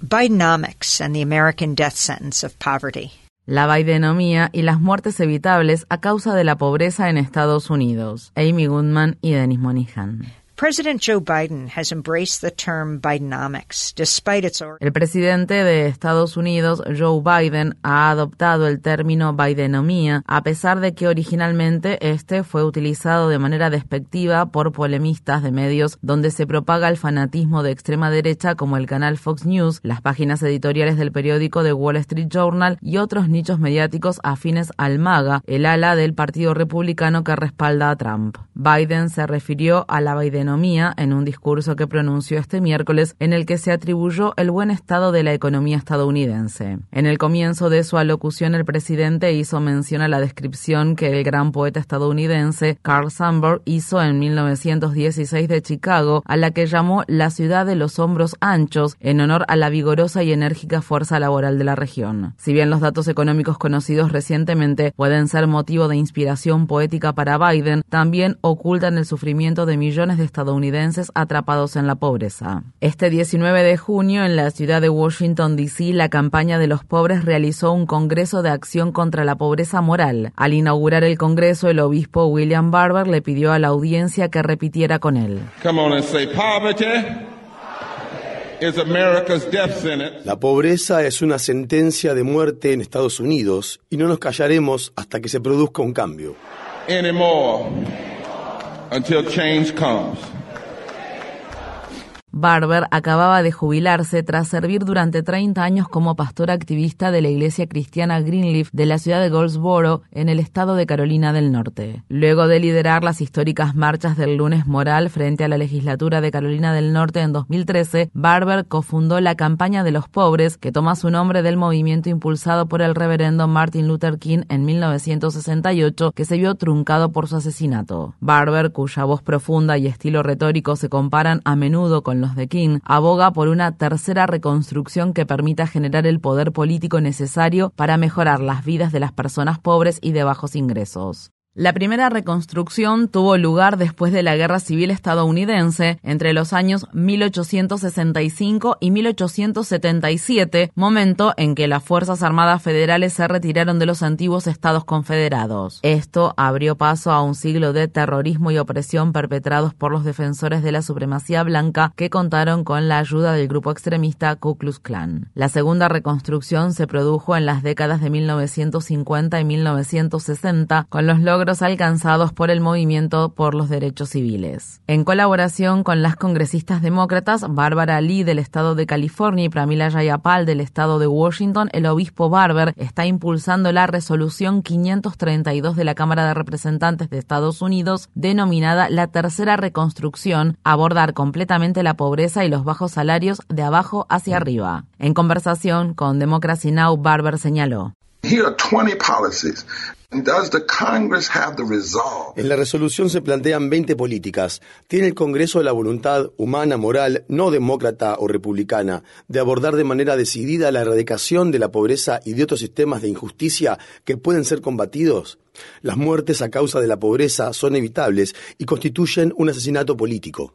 Bidenomics and the American death sentence of poverty. La Bidenomía y las muertes evitables a causa de la pobreza en Estados Unidos. Amy Goodman y Denis Monihan. President Joe Biden has embraced the term Bidenomics, despite its El presidente de Estados Unidos, Joe Biden, ha adoptado el término Bidenomía, a pesar de que originalmente este fue utilizado de manera despectiva por polemistas de medios donde se propaga el fanatismo de extrema derecha como el canal Fox News, las páginas editoriales del periódico The Wall Street Journal y otros nichos mediáticos afines al MAGA, el ala del Partido Republicano que respalda a Trump. Biden se refirió a la En un discurso que pronunció este miércoles en el que se atribuyó el buen estado de la economía estadounidense. En el comienzo de su alocución, el presidente hizo mención a la descripción que el gran poeta estadounidense Carl Sandburg hizo en 1916 de Chicago, a la que llamó la ciudad de los hombros anchos, en honor a la vigorosa y enérgica fuerza laboral de la región. Si bien los datos económicos conocidos recientemente pueden ser motivo de inspiración poética para Biden, también ocultan el sufrimiento de millones de estadounidenses atrapados en la pobreza. Este 19 de junio, en la ciudad de Washington, D.C., la campaña de los pobres realizó un Congreso de Acción contra la Pobreza Moral. Al inaugurar el Congreso, el obispo William Barber le pidió a la audiencia que repitiera con él. La pobreza es una sentencia de muerte en Estados Unidos y no nos callaremos hasta que se produzca un cambio. Until change comes. Barber acababa de jubilarse tras servir durante 30 años como pastor activista de la iglesia cristiana Greenleaf de la ciudad de Goldsboro, en el estado de Carolina del Norte. Luego de liderar las históricas marchas del lunes moral frente a la legislatura de Carolina del Norte en 2013, Barber cofundó la campaña de los pobres, que toma su nombre del movimiento impulsado por el reverendo Martin Luther King en 1968, que se vio truncado por su asesinato. Barber, cuya voz profunda y estilo retórico se comparan a menudo con los de King, aboga por una tercera reconstrucción que permita generar el poder político necesario para mejorar las vidas de las personas pobres y de bajos ingresos. La primera reconstrucción tuvo lugar después de la Guerra Civil estadounidense entre los años 1865 y 1877, momento en que las Fuerzas Armadas Federales se retiraron de los antiguos estados confederados. Esto abrió paso a un siglo de terrorismo y opresión perpetrados por los defensores de la supremacía blanca que contaron con la ayuda del grupo extremista Ku Klux Klan. La segunda reconstrucción se produjo en las décadas de 1950 y 1960 con los logros alcanzados por el movimiento por los derechos civiles. En colaboración con las congresistas demócratas Bárbara Lee del estado de California y Pramila Jayapal del estado de Washington, el obispo Barber está impulsando la resolución 532 de la Cámara de Representantes de Estados Unidos denominada la tercera reconstrucción, abordar completamente la pobreza y los bajos salarios de abajo hacia arriba. En conversación con Democracy Now, Barber señaló. En la resolución se plantean 20 políticas. ¿Tiene el Congreso la voluntad humana, moral, no demócrata o republicana, de abordar de manera decidida la erradicación de la pobreza y de otros sistemas de injusticia que pueden ser combatidos? Las muertes a causa de la pobreza son evitables y constituyen un asesinato político.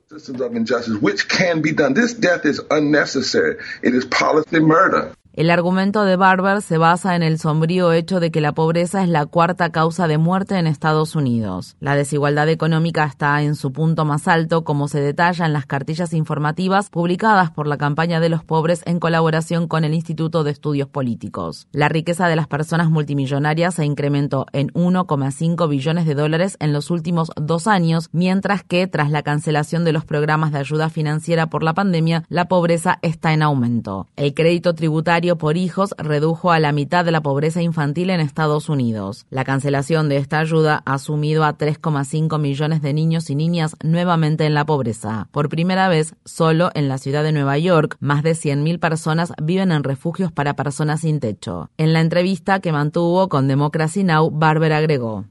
El argumento de Barber se basa en el sombrío hecho de que la pobreza es la cuarta causa de muerte en Estados Unidos. La desigualdad económica está en su punto más alto, como se detalla en las cartillas informativas publicadas por la campaña de los pobres en colaboración con el Instituto de Estudios Políticos. La riqueza de las personas multimillonarias se incrementó en 1,5 billones de dólares en los últimos dos años, mientras que tras la cancelación de los programas de ayuda financiera por la pandemia, la pobreza está en aumento. El crédito tributario por hijos redujo a la mitad de la pobreza infantil en Estados Unidos. La cancelación de esta ayuda ha sumido a 3,5 millones de niños y niñas nuevamente en la pobreza. Por primera vez, solo en la ciudad de Nueva York, más de 100.000 personas viven en refugios para personas sin techo. En la entrevista que mantuvo con Democracy Now, Barber agregó.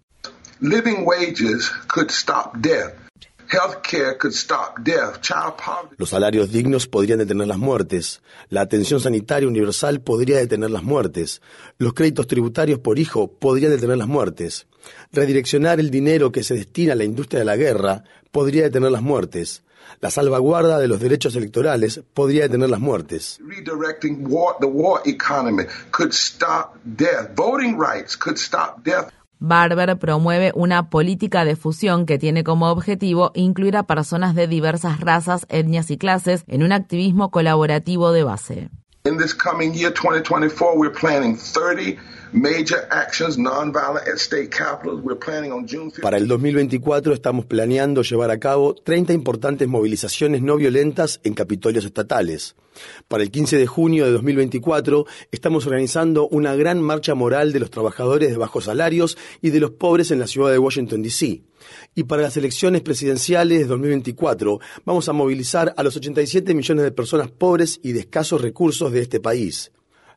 Living wages could stop death. Los salarios dignos podrían detener las muertes. La atención sanitaria universal podría detener las muertes. Los créditos tributarios por hijo podrían detener las muertes. Redireccionar el dinero que se destina a la industria de la guerra podría detener las muertes. La salvaguarda de los derechos electorales podría detener las muertes. Barber promueve una política de fusión que tiene como objetivo incluir a personas de diversas razas, etnias y clases en un activismo colaborativo de base. In this coming year, 2024, we're planning 30 para el 2024 estamos planeando llevar a cabo 30 importantes movilizaciones no violentas en capitolios estatales. Para el 15 de junio de 2024 estamos organizando una gran marcha moral de los trabajadores de bajos salarios y de los pobres en la ciudad de Washington, D.C. Y para las elecciones presidenciales de 2024 vamos a movilizar a los 87 millones de personas pobres y de escasos recursos de este país.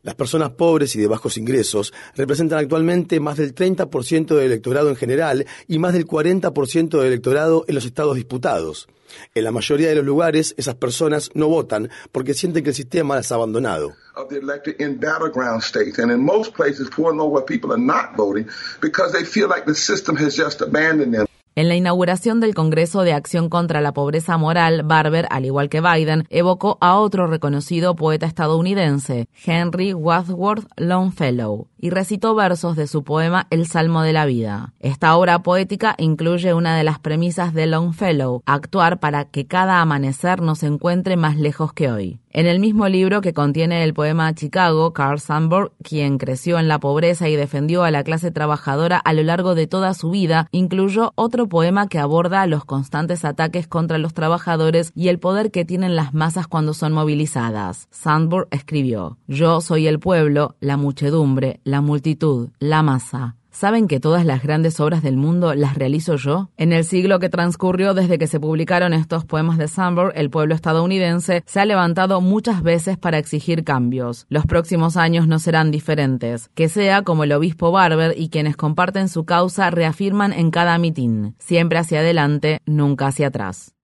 Las personas pobres y de bajos ingresos representan actualmente más del 30% del electorado en general y más del 40% del electorado en los estados disputados. En la mayoría de los lugares, esas personas no votan porque sienten que el sistema las ha abandonado. En la inauguración del Congreso de Acción contra la Pobreza Moral, Barber, al igual que Biden, evocó a otro reconocido poeta estadounidense, Henry Wadsworth Longfellow, y recitó versos de su poema El Salmo de la Vida. Esta obra poética incluye una de las premisas de Longfellow, actuar para que cada amanecer nos encuentre más lejos que hoy. En el mismo libro que contiene el poema Chicago, Carl Sandburg, quien creció en la pobreza y defendió a la clase trabajadora a lo largo de toda su vida, incluyó otro poema que aborda los constantes ataques contra los trabajadores y el poder que tienen las masas cuando son movilizadas. Sandburg escribió, Yo soy el pueblo, la muchedumbre, la multitud, la masa. ¿Saben que todas las grandes obras del mundo las realizo yo? En el siglo que transcurrió desde que se publicaron estos poemas de Sandburg, el pueblo estadounidense se ha levantado muchas veces para exigir cambios. Los próximos años no serán diferentes. Que sea como el obispo Barber y quienes comparten su causa reafirman en cada mitin. Siempre hacia adelante, nunca hacia atrás.